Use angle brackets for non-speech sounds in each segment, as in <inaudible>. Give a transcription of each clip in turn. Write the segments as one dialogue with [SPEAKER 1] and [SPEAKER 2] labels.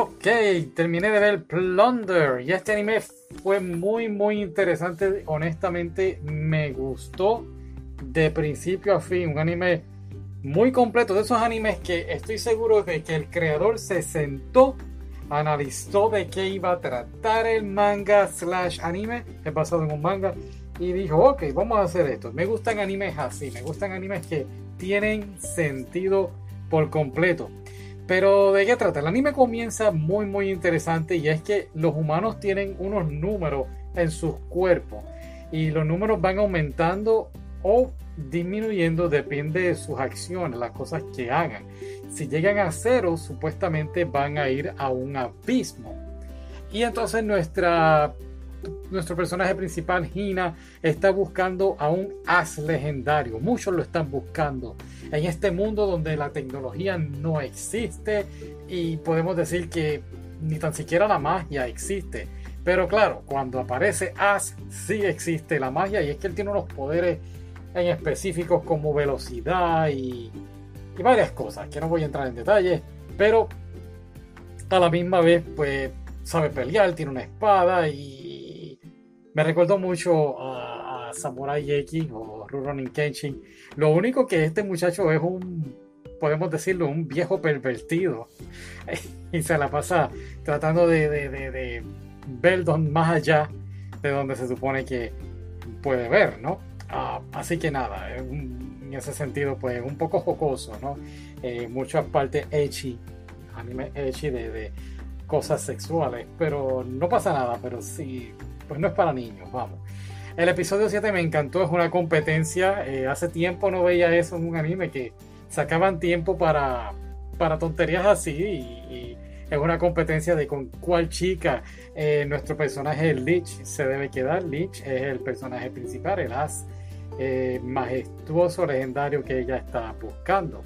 [SPEAKER 1] Ok, terminé de ver Plunder y este anime fue muy muy interesante, honestamente me gustó de principio a fin, un anime muy completo, de esos animes que estoy seguro de que el creador se sentó, analizó de qué iba a tratar el manga slash anime, es basado en un manga, y dijo, ok, vamos a hacer esto. Me gustan animes así, me gustan animes que tienen sentido por completo. Pero ¿de qué trata? El anime comienza muy muy interesante y es que los humanos tienen unos números en sus cuerpos y los números van aumentando o disminuyendo depende de sus acciones, las cosas que hagan. Si llegan a cero, supuestamente van a ir a un abismo. Y entonces nuestra, nuestro personaje principal, Hina, está buscando a un as legendario. Muchos lo están buscando. En este mundo donde la tecnología no existe y podemos decir que ni tan siquiera la magia existe. Pero claro, cuando aparece As, sí existe la magia y es que él tiene unos poderes en específicos como velocidad y, varias cosas que no voy a entrar en detalle, pero a la misma vez pues sabe pelear, tiene una espada y me recuerdo mucho a, Samurai X o Rurouni Kenshin. Lo único que este muchacho es un, podemos decirlo, un viejo pervertido <laughs> y se la pasa tratando de, de, de ver más allá de donde se supone que puede ver, ¿no? Ah, así que nada, en ese sentido, pues un poco jocoso, ¿no? Eh, muchas partes ecchi, anime ecchi de, cosas sexuales, pero no pasa nada, pero sí, pues no es para niños, vamos. El episodio 7 me encantó, es una competencia. Eh, hace tiempo no veía eso en un anime que sacaban tiempo para, para tonterías así y, es una competencia de con cuál chica eh, nuestro personaje Lich se debe quedar. Lich es el personaje principal, el as eh, majestuoso, legendario que ella está buscando.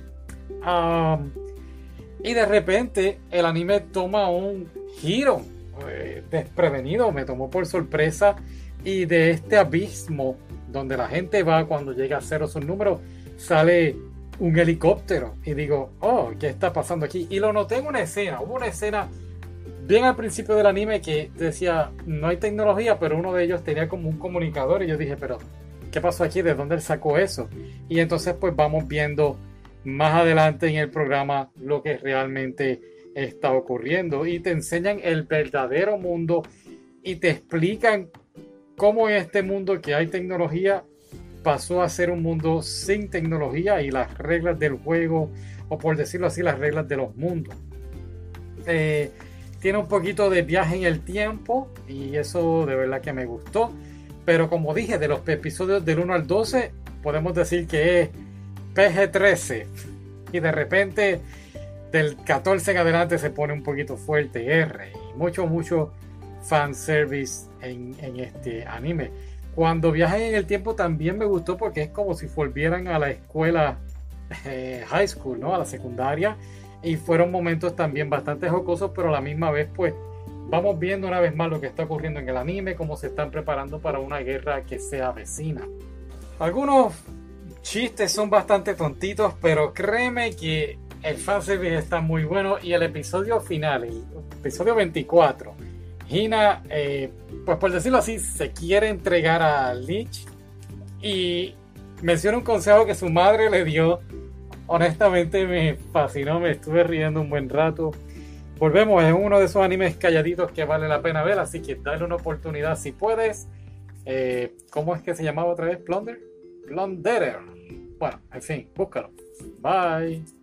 [SPEAKER 1] y de repente el anime toma un giro eh, desprevenido, me tomó por sorpresa y de este abismo donde la gente va cuando llega a cero sus números, sale un helicóptero y digo, oh, ¿qué está pasando aquí? Y lo noté en una escena, hubo una escena bien al principio del anime que decía, no hay tecnología, pero uno de ellos tenía como un comunicador y yo dije, pero ¿qué pasó aquí? ¿De dónde él sacó eso? Y entonces pues vamos viendo más adelante en el programa lo que realmente está ocurriendo y te enseñan el verdadero mundo y te explican cómo en este mundo que hay tecnología pasó a ser un mundo sin tecnología y las reglas del juego o por decirlo así las reglas de los mundos. Eh, tiene un poquito de viaje en el tiempo y eso de verdad que me gustó. Pero como dije, de los episodios del 1 al 12, podemos decir que es PG-13. Y de repente, del 14 en adelante se pone un poquito fuerte R. Y mucho, mucho fanservice en, en este anime. Cuando viajan en el tiempo también me gustó porque es como si volvieran a la escuela eh, high school, ¿no? A la secundaria. Y fueron momentos también bastante jocosos, pero a la misma vez, pues, Vamos viendo una vez más lo que está ocurriendo en el anime, cómo se están preparando para una guerra que se avecina. Algunos chistes son bastante tontitos, pero créeme que el fanservice está muy bueno y el episodio final, el episodio 24, Hina, eh, pues por decirlo así, se quiere entregar a Lich y menciona un consejo que su madre le dio. Honestamente me fascinó, me estuve riendo un buen rato. Volvemos, es uno de esos animes calladitos que vale la pena ver, así que dale una oportunidad si puedes. Eh, ¿Cómo es que se llamaba otra vez? Plunder. Plunderer. Bueno, en fin, búscalo. Bye.